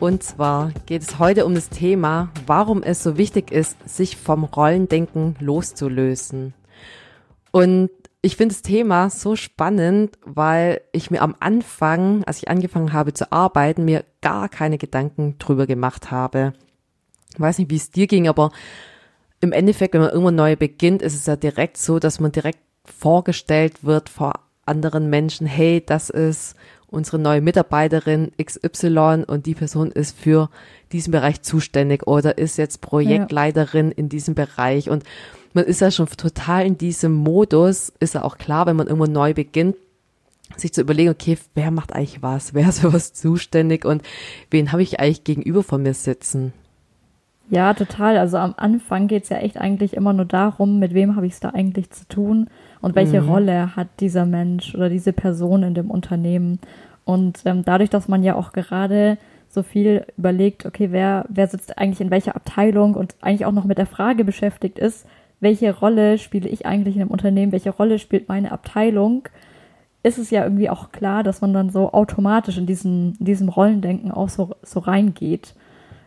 und zwar geht es heute um das Thema, warum es so wichtig ist, sich vom Rollendenken loszulösen. Und ich finde das Thema so spannend, weil ich mir am Anfang, als ich angefangen habe zu arbeiten, mir gar keine Gedanken drüber gemacht habe. Ich weiß nicht, wie es dir ging, aber im Endeffekt, wenn man irgendwann neu beginnt, ist es ja direkt so, dass man direkt vorgestellt wird vor anderen Menschen, hey, das ist unsere neue Mitarbeiterin XY und die Person ist für diesen Bereich zuständig oder ist jetzt Projektleiterin ja. in diesem Bereich und man ist ja schon total in diesem Modus, ist ja auch klar, wenn man irgendwo neu beginnt, sich zu überlegen, okay, wer macht eigentlich was, wer ist für was zuständig und wen habe ich eigentlich gegenüber von mir sitzen. Ja, total. Also am Anfang geht's ja echt eigentlich immer nur darum, mit wem habe ich es da eigentlich zu tun und welche mhm. Rolle hat dieser Mensch oder diese Person in dem Unternehmen. Und ähm, dadurch, dass man ja auch gerade so viel überlegt, okay, wer, wer sitzt eigentlich in welcher Abteilung und eigentlich auch noch mit der Frage beschäftigt ist, welche Rolle spiele ich eigentlich in einem Unternehmen, welche Rolle spielt meine Abteilung, ist es ja irgendwie auch klar, dass man dann so automatisch in diesem, in diesem Rollendenken auch so, so reingeht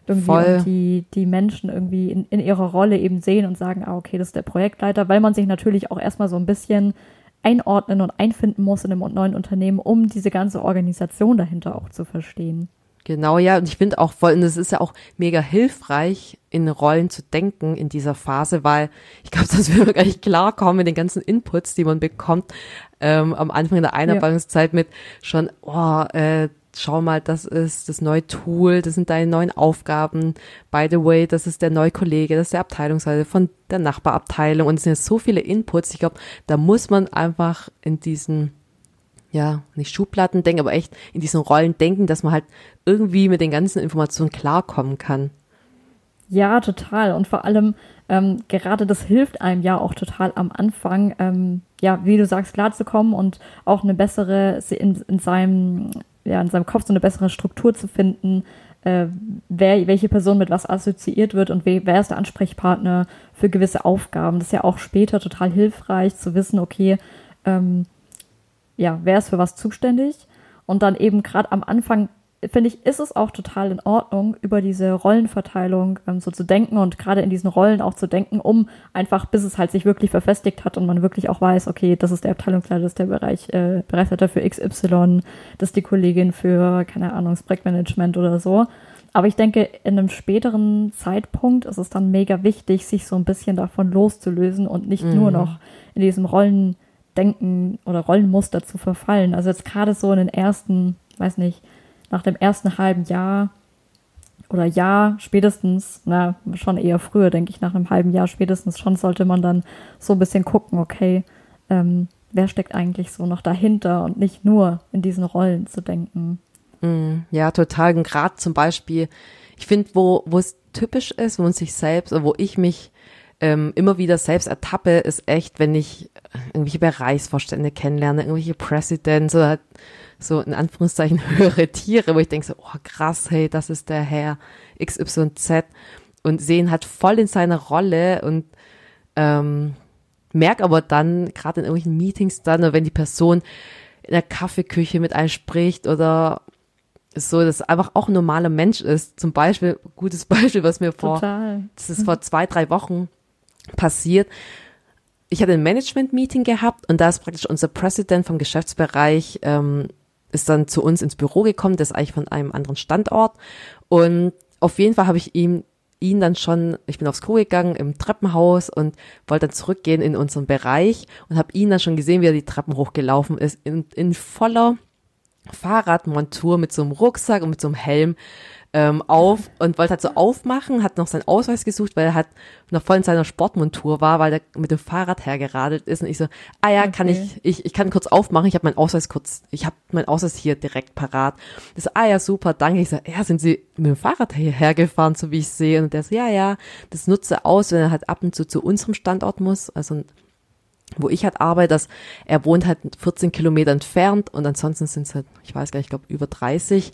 irgendwie Voll. und die, die Menschen irgendwie in, in ihrer Rolle eben sehen und sagen, ah, okay, das ist der Projektleiter, weil man sich natürlich auch erstmal so ein bisschen einordnen und einfinden muss in einem neuen Unternehmen, um diese ganze Organisation dahinter auch zu verstehen. Genau, ja, und ich finde auch voll, und es ist ja auch mega hilfreich, in Rollen zu denken in dieser Phase, weil ich glaube, dass wir gar nicht klarkommen mit den ganzen Inputs, die man bekommt ähm, am Anfang der Einarbeitungszeit ja. mit schon, oh, äh, schau mal, das ist das neue Tool, das sind deine neuen Aufgaben. By the way, das ist der neue Kollege, das ist der Abteilungsleiter von der Nachbarabteilung und es sind ja so viele Inputs. Ich glaube, da muss man einfach in diesen, ja, nicht Schubladen denken, aber echt in diesen Rollen denken, dass man halt irgendwie mit den ganzen Informationen klarkommen kann. Ja, total. Und vor allem, ähm, gerade das hilft einem ja auch total am Anfang, ähm, ja, wie du sagst, klarzukommen und auch eine bessere in, in seinem ja, in seinem Kopf so eine bessere Struktur zu finden, äh, wer, welche Person mit was assoziiert wird und wer, wer ist der Ansprechpartner für gewisse Aufgaben. Das ist ja auch später total hilfreich zu wissen, okay, ähm, ja, wer ist für was zuständig und dann eben gerade am Anfang finde ich, ist es auch total in Ordnung, über diese Rollenverteilung ähm, so zu denken und gerade in diesen Rollen auch zu denken, um einfach, bis es halt sich wirklich verfestigt hat und man wirklich auch weiß, okay, das ist der Abteilungsleiter, das ist der Bereich, äh, Bereichsleiter für XY, das ist die Kollegin für, keine Ahnung, Projektmanagement oder so. Aber ich denke, in einem späteren Zeitpunkt ist es dann mega wichtig, sich so ein bisschen davon loszulösen und nicht mhm. nur noch in diesem Rollendenken oder Rollenmuster zu verfallen. Also jetzt gerade so in den ersten, weiß nicht, nach dem ersten halben Jahr oder Jahr spätestens, na, schon eher früher, denke ich, nach einem halben Jahr spätestens schon sollte man dann so ein bisschen gucken, okay, ähm, wer steckt eigentlich so noch dahinter und nicht nur in diesen Rollen zu denken. Mm, ja, total. Und gerade zum Beispiel, ich finde, wo, wo es typisch ist, wo man sich selbst, wo ich mich ähm, immer wieder selbst ertappe, ist echt, wenn ich irgendwelche Bereichsvorstände kennenlerne, irgendwelche Presidents oder so in Anführungszeichen höhere Tiere, wo ich denke so, oh krass, hey, das ist der Herr XYZ und sehen halt voll in seiner Rolle und ähm, merk aber dann, gerade in irgendwelchen Meetings dann, oder wenn die Person in der Kaffeeküche mit einem spricht oder so, dass einfach auch ein normaler Mensch ist. Zum Beispiel, gutes Beispiel, was mir vor, Total. das ist vor zwei, drei Wochen passiert. Ich hatte ein Management-Meeting gehabt und da ist praktisch unser President vom Geschäftsbereich ähm, ist dann zu uns ins Büro gekommen, das ist eigentlich von einem anderen Standort. Und auf jeden Fall habe ich ihm ihn dann schon, ich bin aufs Klo gegangen im Treppenhaus und wollte dann zurückgehen in unseren Bereich und habe ihn dann schon gesehen, wie er die Treppen hochgelaufen ist, in, in voller Fahrradmontur mit so einem Rucksack und mit so einem Helm ähm, auf und wollte halt so aufmachen, hat noch seinen Ausweis gesucht, weil er halt noch voll in seiner Sportmontur war, weil er mit dem Fahrrad hergeradelt ist und ich so, ah ja, okay. kann ich, ich, ich kann kurz aufmachen, ich habe meinen Ausweis kurz, ich habe meinen Ausweis hier direkt parat. Das so, ah ja, super, danke. Ich so, ja, sind Sie mit dem Fahrrad hierher gefahren, so wie ich sehe? Und der so, ja, ja, das nutze aus, wenn er halt ab und zu zu unserem Standort muss, also wo ich halt arbeite, dass er wohnt halt 14 Kilometer entfernt und ansonsten sind es halt, ich weiß gar nicht, ich glaube über 30.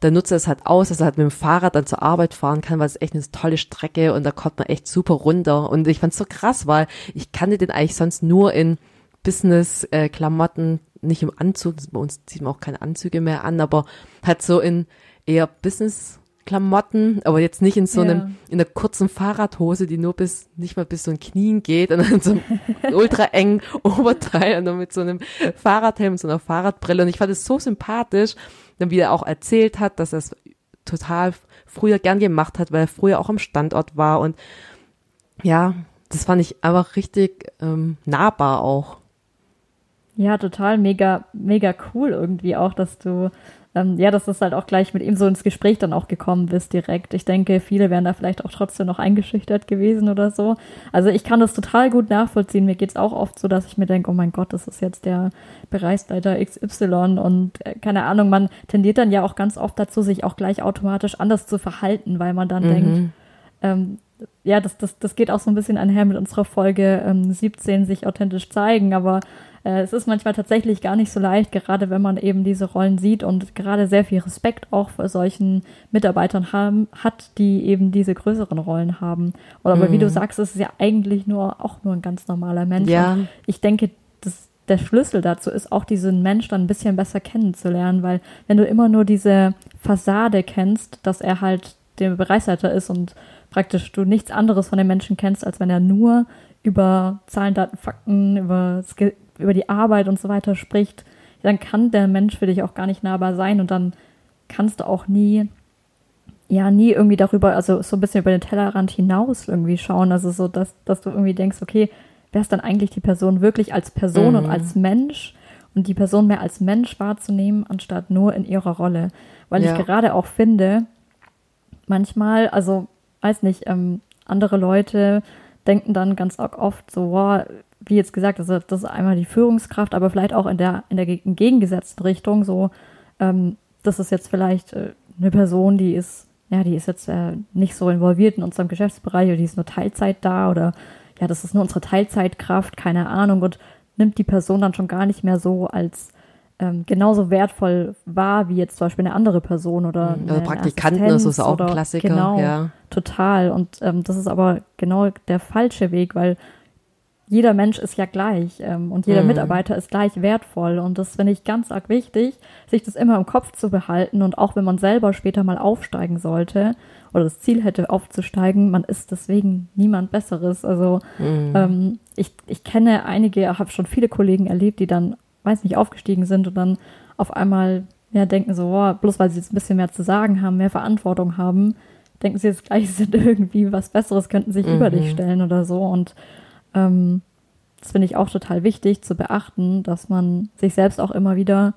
Da nutzt er es halt aus, dass er halt mit dem Fahrrad dann zur Arbeit fahren kann, weil es echt eine tolle Strecke und da kommt man echt super runter. Und ich fand es so krass, weil ich kannte den eigentlich sonst nur in Business-Klamotten, äh, nicht im Anzug, bei uns zieht man auch keine Anzüge mehr an, aber halt so in eher Business- Klamotten, aber jetzt nicht in so einem, ja. in einer kurzen Fahrradhose, die nur bis, nicht mal bis so ein Knien geht und dann so einem ultra engen Oberteil und dann mit so einem Fahrradhelm, so einer Fahrradbrille. Und ich fand es so sympathisch, dann wie er auch erzählt hat, dass er es total früher gern gemacht hat, weil er früher auch am Standort war und ja, das fand ich einfach richtig ähm, nahbar auch. Ja, total mega, mega cool irgendwie auch, dass du ähm, ja, dass das halt auch gleich mit ihm so ins Gespräch dann auch gekommen bist direkt. Ich denke, viele wären da vielleicht auch trotzdem noch eingeschüchtert gewesen oder so. Also ich kann das total gut nachvollziehen. Mir geht's auch oft so, dass ich mir denke, oh mein Gott, das ist jetzt der Bereichsleiter XY und äh, keine Ahnung, man tendiert dann ja auch ganz oft dazu, sich auch gleich automatisch anders zu verhalten, weil man dann mhm. denkt, ähm, ja, das, das, das geht auch so ein bisschen einher mit unserer Folge ähm, 17, sich authentisch zeigen, aber es ist manchmal tatsächlich gar nicht so leicht, gerade wenn man eben diese Rollen sieht und gerade sehr viel Respekt auch vor solchen Mitarbeitern haben, hat, die eben diese größeren Rollen haben. Oder aber wie du mhm. sagst, es ist ja eigentlich nur auch nur ein ganz normaler Mensch. Ja. Und ich denke, das, der Schlüssel dazu ist auch diesen Mensch dann ein bisschen besser kennenzulernen, weil wenn du immer nur diese Fassade kennst, dass er halt der Bereichsleiter ist und praktisch du nichts anderes von dem Menschen kennst, als wenn er nur über Zahlen, Daten, Fakten, über über die Arbeit und so weiter spricht, dann kann der Mensch für dich auch gar nicht nahbar sein und dann kannst du auch nie, ja, nie irgendwie darüber, also so ein bisschen über den Tellerrand hinaus irgendwie schauen. Also so, dass, dass du irgendwie denkst, okay, wer ist dann eigentlich die Person wirklich als Person mhm. und als Mensch und die Person mehr als Mensch wahrzunehmen, anstatt nur in ihrer Rolle. Weil ja. ich gerade auch finde, manchmal, also weiß nicht, ähm, andere Leute denken dann ganz oft so, wow, wie jetzt gesagt, also das ist einmal die Führungskraft, aber vielleicht auch in der, in der entgegengesetzten Richtung, so, ähm, das ist jetzt vielleicht äh, eine Person, die ist, ja, die ist jetzt äh, nicht so involviert in unserem Geschäftsbereich oder die ist nur Teilzeit da oder ja, das ist nur unsere Teilzeitkraft, keine Ahnung, und nimmt die Person dann schon gar nicht mehr so als ähm, genauso wertvoll wahr wie jetzt zum Beispiel eine andere Person oder mhm. also Praktikanten, das ist auch ein Klassiker. Genau, ja. total. Und ähm, das ist aber genau der falsche Weg, weil jeder Mensch ist ja gleich ähm, und jeder mhm. Mitarbeiter ist gleich wertvoll. Und das finde ich ganz arg wichtig, sich das immer im Kopf zu behalten. Und auch wenn man selber später mal aufsteigen sollte oder das Ziel hätte, aufzusteigen, man ist deswegen niemand Besseres. Also mhm. ähm, ich, ich kenne einige, habe schon viele Kollegen erlebt, die dann, weiß nicht, aufgestiegen sind und dann auf einmal ja, denken so, oh, bloß weil sie jetzt ein bisschen mehr zu sagen haben, mehr Verantwortung haben, denken sie jetzt gleich, sie sind irgendwie was Besseres, könnten sich mhm. über dich stellen oder so. Und ähm, das finde ich auch total wichtig zu beachten, dass man sich selbst auch immer wieder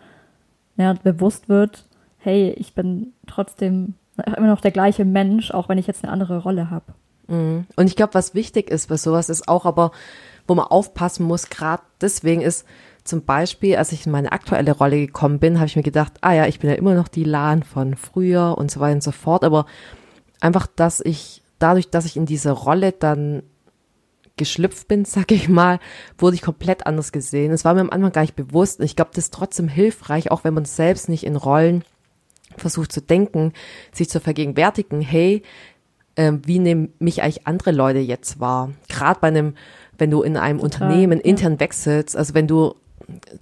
ja, bewusst wird, hey, ich bin trotzdem immer noch der gleiche Mensch, auch wenn ich jetzt eine andere Rolle habe. Mhm. Und ich glaube, was wichtig ist bei sowas ist auch aber, wo man aufpassen muss, gerade deswegen ist zum Beispiel, als ich in meine aktuelle Rolle gekommen bin, habe ich mir gedacht, ah ja, ich bin ja immer noch die Lan von früher und so weiter und so fort, aber einfach, dass ich dadurch, dass ich in diese Rolle dann geschlüpft bin, sag ich mal, wurde ich komplett anders gesehen. Es war mir am Anfang gar nicht bewusst. Ich glaube, das ist trotzdem hilfreich, auch wenn man selbst nicht in Rollen versucht zu denken, sich zu vergegenwärtigen, hey, äh, wie nehmen mich eigentlich andere Leute jetzt wahr? Gerade bei einem, wenn du in einem Total, Unternehmen ja. intern wechselst, also wenn du,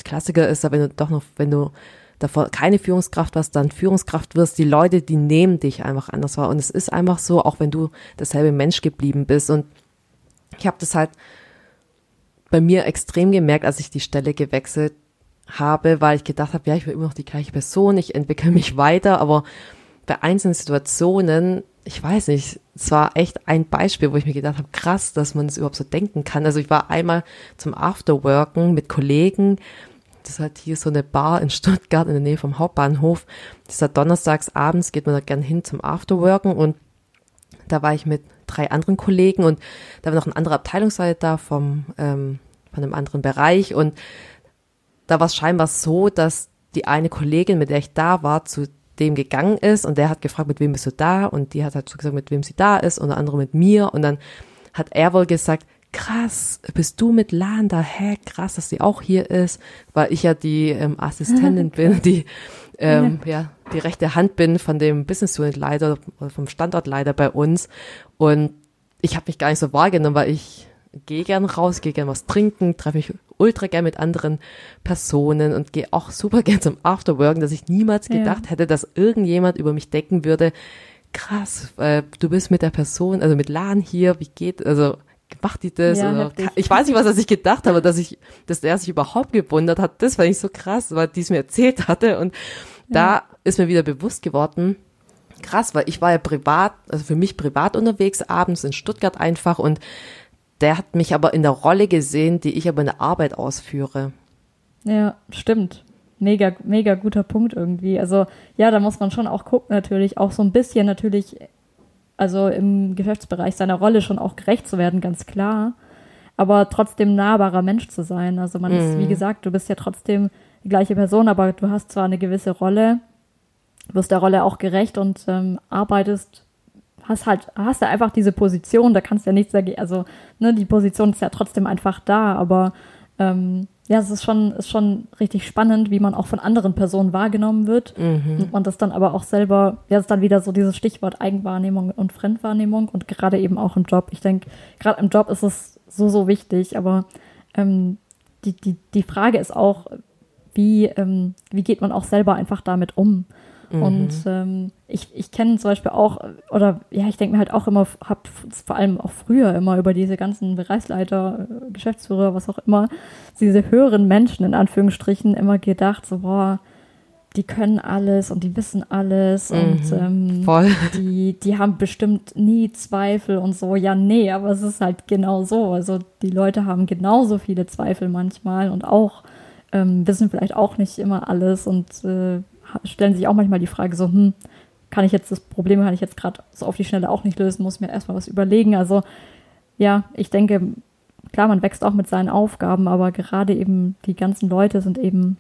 Klassiker ist, wenn du doch noch, wenn du davor keine Führungskraft warst, dann Führungskraft wirst, die Leute, die nehmen dich einfach anders wahr. Und es ist einfach so, auch wenn du derselbe Mensch geblieben bist. Und ich habe das halt bei mir extrem gemerkt, als ich die Stelle gewechselt habe, weil ich gedacht habe, ja, ich bin immer noch die gleiche Person, ich entwickle mich weiter, aber bei einzelnen Situationen, ich weiß nicht, es war echt ein Beispiel, wo ich mir gedacht habe, krass, dass man es das überhaupt so denken kann. Also ich war einmal zum Afterworken mit Kollegen, das halt hier so eine Bar in Stuttgart in der Nähe vom Hauptbahnhof. Das ist halt donnerstags abends, geht man da gern hin zum Afterworken und da war ich mit drei anderen Kollegen und da war noch ein anderer Abteilungsleiter vom, ähm, von einem anderen Bereich und da war es scheinbar so, dass die eine Kollegin, mit der ich da war, zu dem gegangen ist und der hat gefragt, mit wem bist du da? Und die hat halt so gesagt, mit wem sie da ist, unter anderem mit mir. Und dann hat er wohl gesagt, krass, bist du mit Lan da? Hä, krass, dass sie auch hier ist, weil ich ja die ähm, Assistentin bin, die ähm, ja. ja die rechte Hand bin von dem Business Unit Leiter oder vom Standortleiter bei uns. Und ich habe mich gar nicht so wahrgenommen, weil ich gehe gern raus, gehe gern was trinken, treffe mich ultra gern mit anderen Personen und gehe auch super gern zum Afterworken, dass ich niemals gedacht ja. hätte, dass irgendjemand über mich denken würde, krass, äh, du bist mit der Person, also mit Lan hier, wie geht, also macht die das? Ja, oder, ich weiß nicht, was er sich gedacht hat, aber dass ich, dass der sich überhaupt gewundert hat, das fand ich so krass, weil die es mir erzählt hatte und. Da ist mir wieder bewusst geworden, krass, weil ich war ja privat, also für mich privat unterwegs abends in Stuttgart einfach und der hat mich aber in der Rolle gesehen, die ich aber in der Arbeit ausführe. Ja, stimmt. Mega, mega guter Punkt irgendwie. Also ja, da muss man schon auch gucken, natürlich, auch so ein bisschen natürlich, also im Geschäftsbereich seiner Rolle schon auch gerecht zu werden, ganz klar. Aber trotzdem nahbarer Mensch zu sein. Also man mhm. ist, wie mhm. gesagt, du bist ja trotzdem die gleiche Person, aber du hast zwar eine gewisse Rolle, wirst der Rolle auch gerecht und ähm, arbeitest hast halt, hast du einfach diese Position, da kannst du ja nichts dagegen, also, ne, die Position ist ja trotzdem einfach da, aber ähm, ja, es ist schon, ist schon richtig spannend, wie man auch von anderen Personen wahrgenommen wird. Mhm. Und man das dann aber auch selber, ja, ist dann wieder so dieses Stichwort Eigenwahrnehmung und Fremdwahrnehmung und gerade eben auch im Job. Ich denke, gerade im Job ist es so, so wichtig, aber ähm, die, die, die Frage ist auch, wie, ähm, wie geht man auch selber einfach damit um? Mhm. Und ähm, ich, ich kenne zum Beispiel auch, oder ja, ich denke mir halt auch immer, habe vor allem auch früher immer über diese ganzen Bereichsleiter, äh, Geschäftsführer, was auch immer, diese höheren Menschen in Anführungsstrichen immer gedacht, so boah, die können alles und die wissen alles mhm, und ähm, voll. Die, die haben bestimmt nie Zweifel und so. Ja, nee, aber es ist halt genau so. Also die Leute haben genauso viele Zweifel manchmal und auch ähm, wissen vielleicht auch nicht immer alles und äh, stellen sich auch manchmal die Frage so, hm, kann ich jetzt das Problem, kann ich jetzt gerade so auf die Schnelle auch nicht lösen, muss mir erstmal was überlegen. Also ja, ich denke, klar, man wächst auch mit seinen Aufgaben, aber gerade eben die ganzen Leute sind eben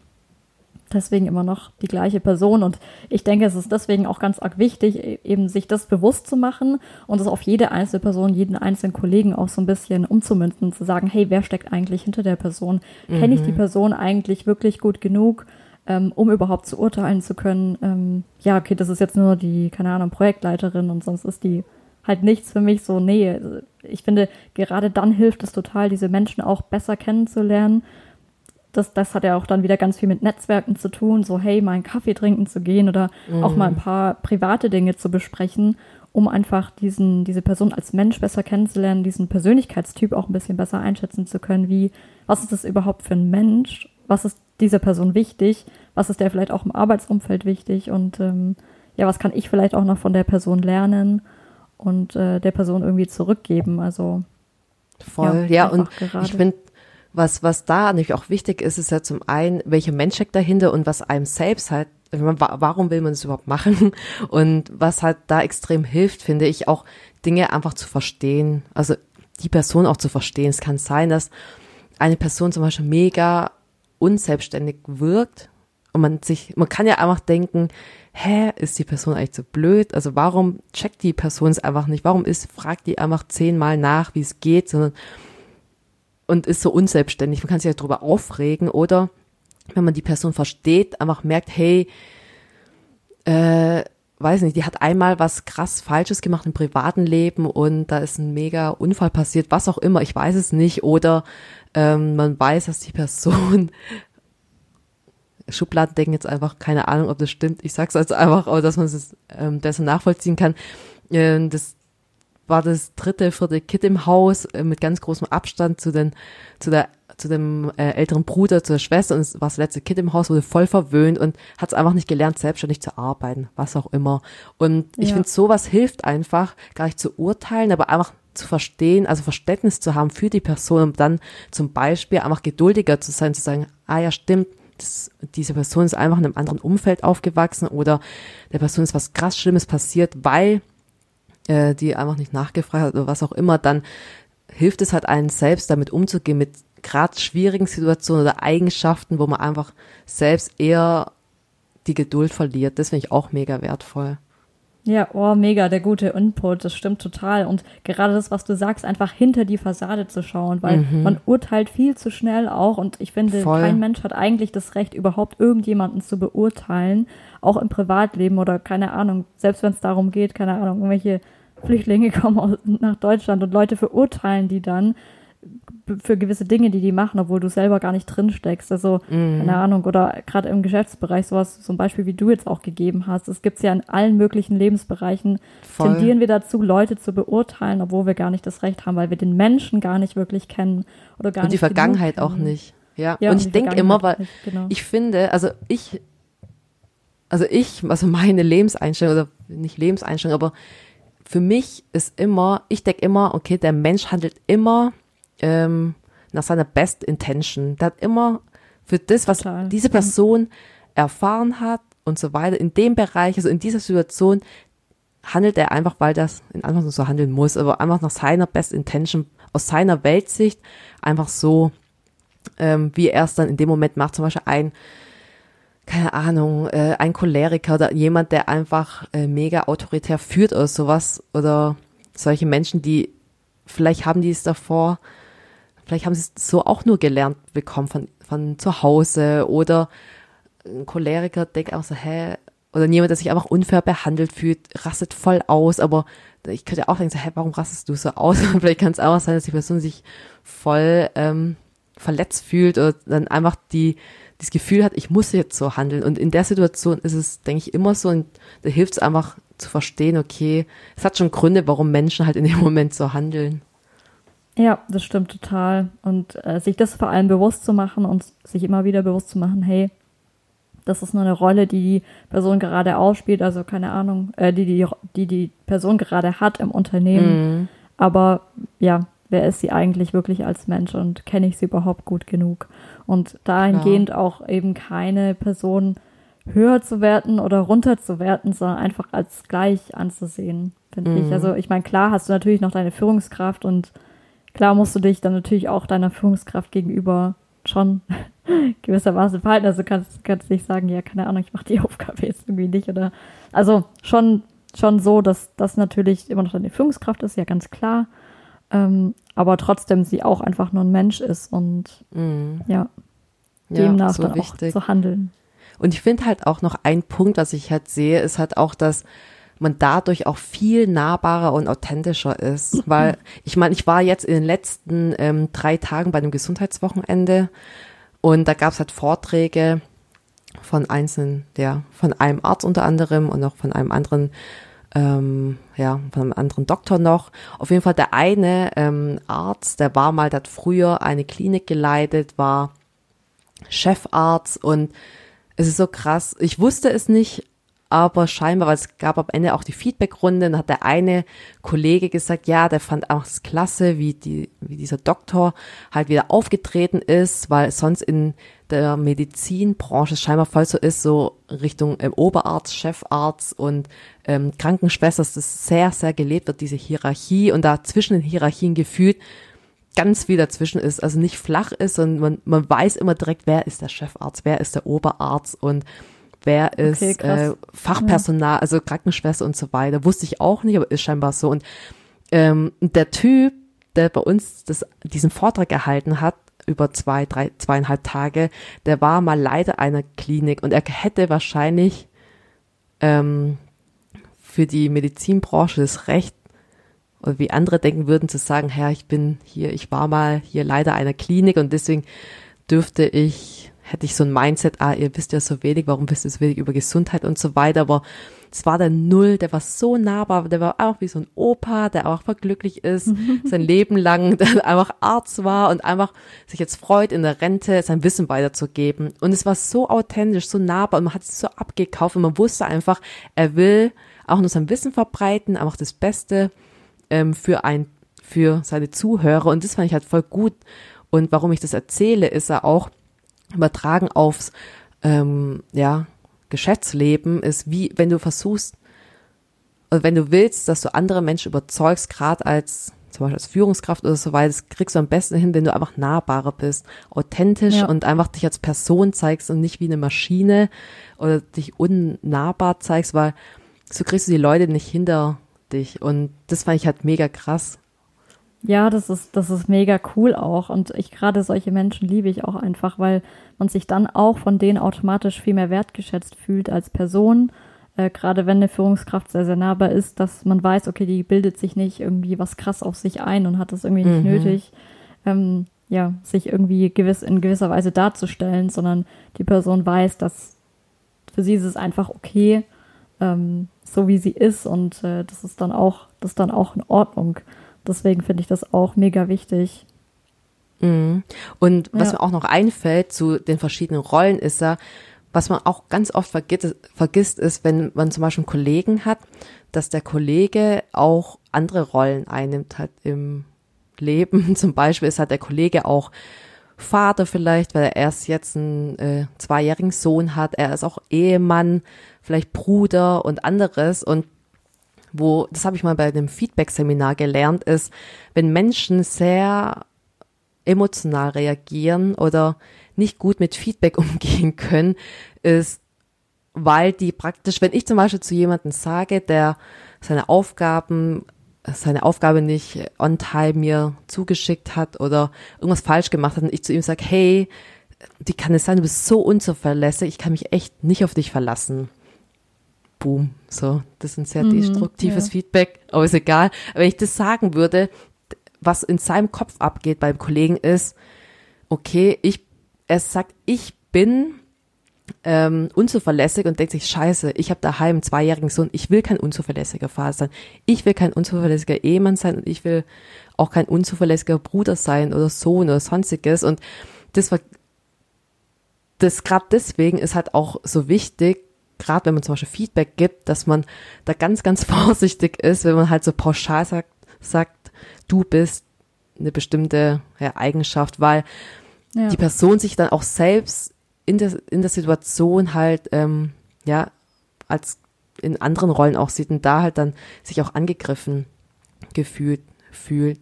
deswegen immer noch die gleiche Person. Und ich denke, es ist deswegen auch ganz arg wichtig, e-, eben sich das bewusst zu machen und es auf jede einzelne Person, jeden einzelnen Kollegen auch so ein bisschen umzumünzen, zu sagen, hey, wer steckt eigentlich hinter der Person? Mhm. Kenne ich die mhm. Person eigentlich wirklich gut genug? ähm, um überhaupt zu urteilen zu können, ähm, ja, okay, das ist jetzt nur die, keine Ahnung, Projektleiterin und sonst ist die halt nichts für mich so, nee, ich finde, gerade dann hilft es total, diese Menschen auch besser kennenzulernen. Das, das hat ja auch dann wieder ganz viel mit Netzwerken zu tun, so hey, mal einen Kaffee trinken zu gehen oder mhm. auch mal ein paar private Dinge zu besprechen, um einfach diesen, diese Person als Mensch besser kennenzulernen, diesen Persönlichkeitstyp auch ein bisschen besser einschätzen zu können, wie, was ist das überhaupt für ein Mensch, was ist dieser Person wichtig, was ist der vielleicht auch im Arbeitsumfeld wichtig und ähm, ja, was kann ich vielleicht auch noch von der Person lernen und äh, der Person irgendwie zurückgeben. Also voll, ja, ja und gerade. ich finde, was, was da natürlich auch wichtig ist, ist ja zum einen, welcher Mensch steckt dahinter und was einem selbst halt, warum will man das überhaupt machen? Und was halt da extrem hilft, finde ich, auch Dinge einfach zu verstehen. Also die Person auch zu verstehen. Es kann sein, dass eine Person zum Beispiel mega unselbstständig wirkt und man sich, man kann ja einfach denken, hä, ist die Person eigentlich so blöd? Also warum checkt die Person es einfach nicht? Warum ist, fragt die einfach zehnmal nach, wie es geht, sondern und ist so unselbstständig. Man kann sich ja darüber aufregen oder wenn man die Person versteht, einfach merkt, hey, äh, weiß nicht, die hat einmal was krass Falsches gemacht im privaten Leben und da ist ein mega Unfall passiert, was auch immer, ich weiß es nicht. Oder ähm, man weiß, dass die Person Schubladen denken jetzt einfach, keine Ahnung, ob das stimmt. Ich sag's also einfach, aber dass man es ähm, besser nachvollziehen kann. Ähm, das war das dritte, vierte Kind im Haus äh, mit ganz großem Abstand zu den, zu der zu dem äh, älteren Bruder, zu der Schwester und es war das letzte Kind im Haus, wurde voll verwöhnt und hat es einfach nicht gelernt, selbstständig zu arbeiten, was auch immer. Und ich ja. finde, sowas hilft einfach, gar nicht zu urteilen, aber einfach zu verstehen, also Verständnis zu haben für die Person und dann zum Beispiel einfach geduldiger zu sein, zu sagen, ah ja, stimmt, das, diese Person ist einfach in einem anderen Umfeld aufgewachsen oder der Person ist was krass Schlimmes passiert, weil äh, die einfach nicht nachgefragt hat oder was auch immer, dann hilft es halt einen selbst damit umzugehen mit gerade schwierigen Situationen oder Eigenschaften, wo man einfach selbst eher die Geduld verliert. Das finde ich auch mega wertvoll. Ja, oh, mega, der gute Input, das stimmt total. Und gerade das, was du sagst, einfach hinter die Fassade zu schauen, weil mhm. man urteilt viel zu schnell auch. Und ich finde, Voll. kein Mensch hat eigentlich das Recht, überhaupt irgendjemanden zu beurteilen, auch im Privatleben oder keine Ahnung, selbst wenn es darum geht, keine Ahnung, irgendwelche Flüchtlinge kommen aus, nach Deutschland und Leute verurteilen die dann für gewisse Dinge, die die machen, obwohl du selber gar nicht drin steckst. Also, mm. keine Ahnung, oder gerade im Geschäftsbereich, sowas, zum Beispiel, wie du jetzt auch gegeben hast. Es gibt ja in allen möglichen Lebensbereichen, Voll. tendieren wir dazu, Leute zu beurteilen, obwohl wir gar nicht das Recht haben, weil wir den Menschen gar nicht wirklich kennen oder gar und nicht. Und die Vergangenheit auch nicht. Ja, ja und, und ich denke immer, weil nicht, genau. ich finde, also ich, also ich, also meine Lebenseinstellung, oder nicht Lebenseinstellung, aber für mich ist immer, ich denke immer, okay, der Mensch handelt immer ähm, nach seiner Best Intention. Der hat immer für das, was Total. diese Person erfahren hat und so weiter, in dem Bereich, also in dieser Situation, handelt er einfach, weil das in Anführungszeichen so handeln muss, aber einfach nach seiner Best Intention, aus seiner Weltsicht, einfach so, ähm, wie er es dann in dem Moment macht, zum Beispiel ein, keine Ahnung, äh, ein Choleriker oder jemand, der einfach äh, mega autoritär führt oder sowas oder solche Menschen, die vielleicht haben die es davor Vielleicht haben sie es so auch nur gelernt bekommen von, von zu Hause oder ein Choleriker denkt auch so, hä, oder jemand, der sich einfach unfair behandelt fühlt, rastet voll aus, aber ich könnte auch denken, so, hä, warum rastest du so aus? Und vielleicht kann es auch sein, dass die Person sich voll ähm, verletzt fühlt oder dann einfach die das Gefühl hat, ich muss jetzt so handeln. Und in der Situation ist es, denke ich, immer so, und da hilft es einfach zu verstehen, okay, es hat schon Gründe, warum Menschen halt in dem Moment so handeln. Ja, das stimmt total. Und äh, sich das vor allem bewusst zu machen und sich immer wieder bewusst zu machen, hey, das ist nur eine Rolle, die die Person gerade ausspielt, also keine Ahnung, äh, die, die, die die Person gerade hat im Unternehmen. Mhm. Aber ja, wer ist sie eigentlich wirklich als Mensch und kenne ich sie überhaupt gut genug? Und dahingehend ja. auch eben keine Person höher zu werten oder runter zu werten, sondern einfach als gleich anzusehen, finde mhm. ich. Also ich meine, klar hast du natürlich noch deine Führungskraft und klar musst du dich dann natürlich auch deiner Führungskraft gegenüber schon gewissermaßen verhalten. Also kannst, kannst nicht sagen, ja, keine Ahnung, ich mache die Aufgabe jetzt irgendwie nicht. Oder also schon, schon so, dass das natürlich immer noch deine Führungskraft ist, ja ganz klar. Ähm, aber trotzdem sie auch einfach nur ein Mensch ist und mm. ja, demnach ja, so dann wichtig. auch zu handeln. Und ich finde halt auch noch ein Punkt, was ich halt sehe, ist halt auch, dass man dadurch auch viel nahbarer und authentischer ist. Weil ich meine, ich war jetzt in den letzten ähm, drei Tagen bei einem Gesundheitswochenende und da gab es halt Vorträge von einzelnen, ja, von einem Arzt unter anderem und auch von einem anderen, ähm, ja, von einem anderen Doktor noch. Auf jeden Fall der eine ähm, Arzt, der war mal, der hat früher eine Klinik geleitet, war Chefarzt und es ist so krass. Ich wusste es nicht, aber scheinbar, weil es gab am Ende auch die Feedbackrunde, dann hat der eine Kollege gesagt, ja, der fand auch das klasse, wie die, wie dieser Doktor halt wieder aufgetreten ist, weil sonst in der Medizinbranche scheinbar voll so ist, so Richtung ähm, Oberarzt, Chefarzt und ähm, Krankenschwester, dass das sehr, sehr gelebt wird, diese Hierarchie und da zwischen den Hierarchien gefühlt ganz viel dazwischen ist, also nicht flach ist und man, man weiß immer direkt, wer ist der Chefarzt, wer ist der Oberarzt und wer ist okay, äh, Fachpersonal, also Krankenschwester und so weiter. Wusste ich auch nicht, aber ist scheinbar so. Und ähm, der Typ, der bei uns das, diesen Vortrag erhalten hat, über zwei, drei, zweieinhalb Tage, der war mal Leiter einer Klinik und er hätte wahrscheinlich ähm, für die Medizinbranche das Recht, oder wie andere denken würden, zu sagen, Herr, ich bin hier, ich war mal hier Leiter einer Klinik und deswegen dürfte ich hätte ich so ein Mindset, ah, ihr wisst ja so wenig, warum wisst ihr so wenig über Gesundheit und so weiter, aber es war der Null, der war so nahbar, der war auch wie so ein Opa, der auch einfach glücklich ist, sein Leben lang, der einfach Arzt war und einfach sich jetzt freut, in der Rente sein Wissen weiterzugeben. Und es war so authentisch, so nahbar und man hat es so abgekauft und man wusste einfach, er will auch nur sein Wissen verbreiten, einfach das Beste ähm, für ein, für seine Zuhörer und das fand ich halt voll gut. Und warum ich das erzähle, ist er auch, übertragen aufs ähm, ja, Geschäftsleben ist wie, wenn du versuchst, oder wenn du willst, dass du andere Menschen überzeugst, gerade als zum Beispiel als Führungskraft oder so weiter, das kriegst du am besten hin, wenn du einfach nahbarer bist, authentisch ja. und einfach dich als Person zeigst und nicht wie eine Maschine oder dich unnahbar zeigst, weil so kriegst du die Leute nicht hinter dich und das fand ich halt mega krass. Ja, das ist, das ist mega cool auch. Und ich gerade solche Menschen liebe ich auch einfach, weil man sich dann auch von denen automatisch viel mehr wertgeschätzt fühlt als Person. Äh, gerade wenn eine Führungskraft sehr, sehr nahbar ist, dass man weiß, okay, die bildet sich nicht irgendwie was krass auf sich ein und hat das irgendwie nicht mhm. nötig, ähm, ja, sich irgendwie gewiss, in gewisser Weise darzustellen, sondern die Person weiß, dass für sie ist es einfach okay, ähm, so wie sie ist und äh, das ist dann auch, das ist dann auch in Ordnung. Deswegen finde ich das auch mega wichtig. Mhm. Und was ja. mir auch noch einfällt zu den verschiedenen Rollen ist ja, was man auch ganz oft vergisst, ist, wenn man zum Beispiel einen Kollegen hat, dass der Kollege auch andere Rollen einnimmt halt im Leben. Zum Beispiel ist halt der Kollege auch Vater vielleicht, weil er erst jetzt einen äh, zweijährigen Sohn hat. Er ist auch Ehemann, vielleicht Bruder und anderes. Und wo, das habe ich mal bei einem Feedback-Seminar gelernt, ist, wenn Menschen sehr emotional reagieren oder nicht gut mit Feedback umgehen können, ist, weil die praktisch, wenn ich zum Beispiel zu jemandem sage, der seine Aufgaben, seine Aufgabe nicht on time mir zugeschickt hat oder irgendwas falsch gemacht hat und ich zu ihm sage, hey, die kann es sein, du bist so unzuverlässig, ich kann mich echt nicht auf dich verlassen boom, so, das ist ein sehr mhm, destruktives ja. Feedback, aber ist egal. wenn ich das sagen würde, was in seinem Kopf abgeht beim Kollegen ist, okay, ich, er sagt, ich bin ähm, unzuverlässig und denkt sich, scheiße, ich habe daheim einen zweijährigen Sohn, ich will kein unzuverlässiger Vater sein, ich will kein unzuverlässiger Ehemann sein und ich will auch kein unzuverlässiger Bruder sein oder Sohn oder sonstiges und das war das gerade deswegen ist halt auch so wichtig, gerade wenn man zum Beispiel Feedback gibt, dass man da ganz, ganz vorsichtig ist, wenn man halt so pauschal sagt, sagt du bist eine bestimmte ja, Eigenschaft, weil ja. die Person sich dann auch selbst in der, in der Situation halt, ähm, ja, als in anderen Rollen auch sieht und da halt dann sich auch angegriffen gefühlt fühlt.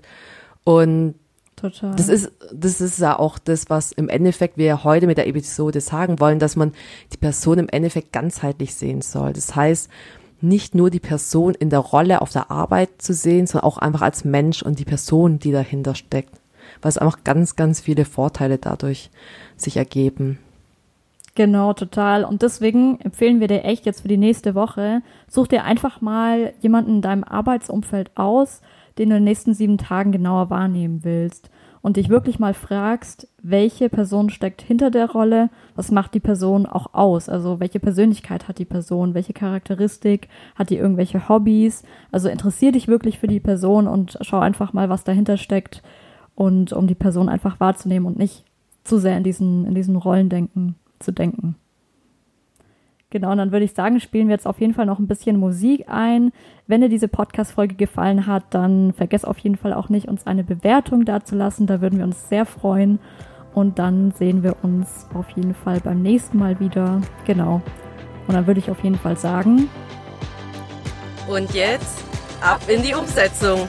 Und Total. Das ist, das ist ja auch das, was im Endeffekt wir heute mit der Episode sagen wollen, dass man die Person im Endeffekt ganzheitlich sehen soll. Das heißt, nicht nur die Person in der Rolle auf der Arbeit zu sehen, sondern auch einfach als Mensch und die Person, die dahinter steckt. Weil es einfach ganz, ganz viele Vorteile dadurch sich ergeben. Genau, total. Und deswegen empfehlen wir dir echt jetzt für die nächste Woche, such dir einfach mal jemanden in deinem Arbeitsumfeld aus, den du in den nächsten sieben Tagen genauer wahrnehmen willst. Und dich wirklich mal fragst, welche Person steckt hinter der Rolle, was macht die Person auch aus, also welche Persönlichkeit hat die Person, welche Charakteristik, hat die irgendwelche Hobbys, also interessier dich wirklich für die Person und schau einfach mal, was dahinter steckt. Und um die Person einfach wahrzunehmen und nicht zu sehr in diesen, in diesen Rollendenken zu denken. Genau, und dann würde ich sagen, spielen wir jetzt auf jeden Fall noch ein bisschen Musik ein. Wenn dir diese Podcast-Folge gefallen hat, dann vergess auf jeden Fall auch nicht, uns eine Bewertung dazulassen. Da würden wir uns sehr freuen. Und dann sehen wir uns auf jeden Fall beim nächsten Mal wieder. Genau. Und dann würde ich auf jeden Fall sagen. Und jetzt ab in die Umsetzung.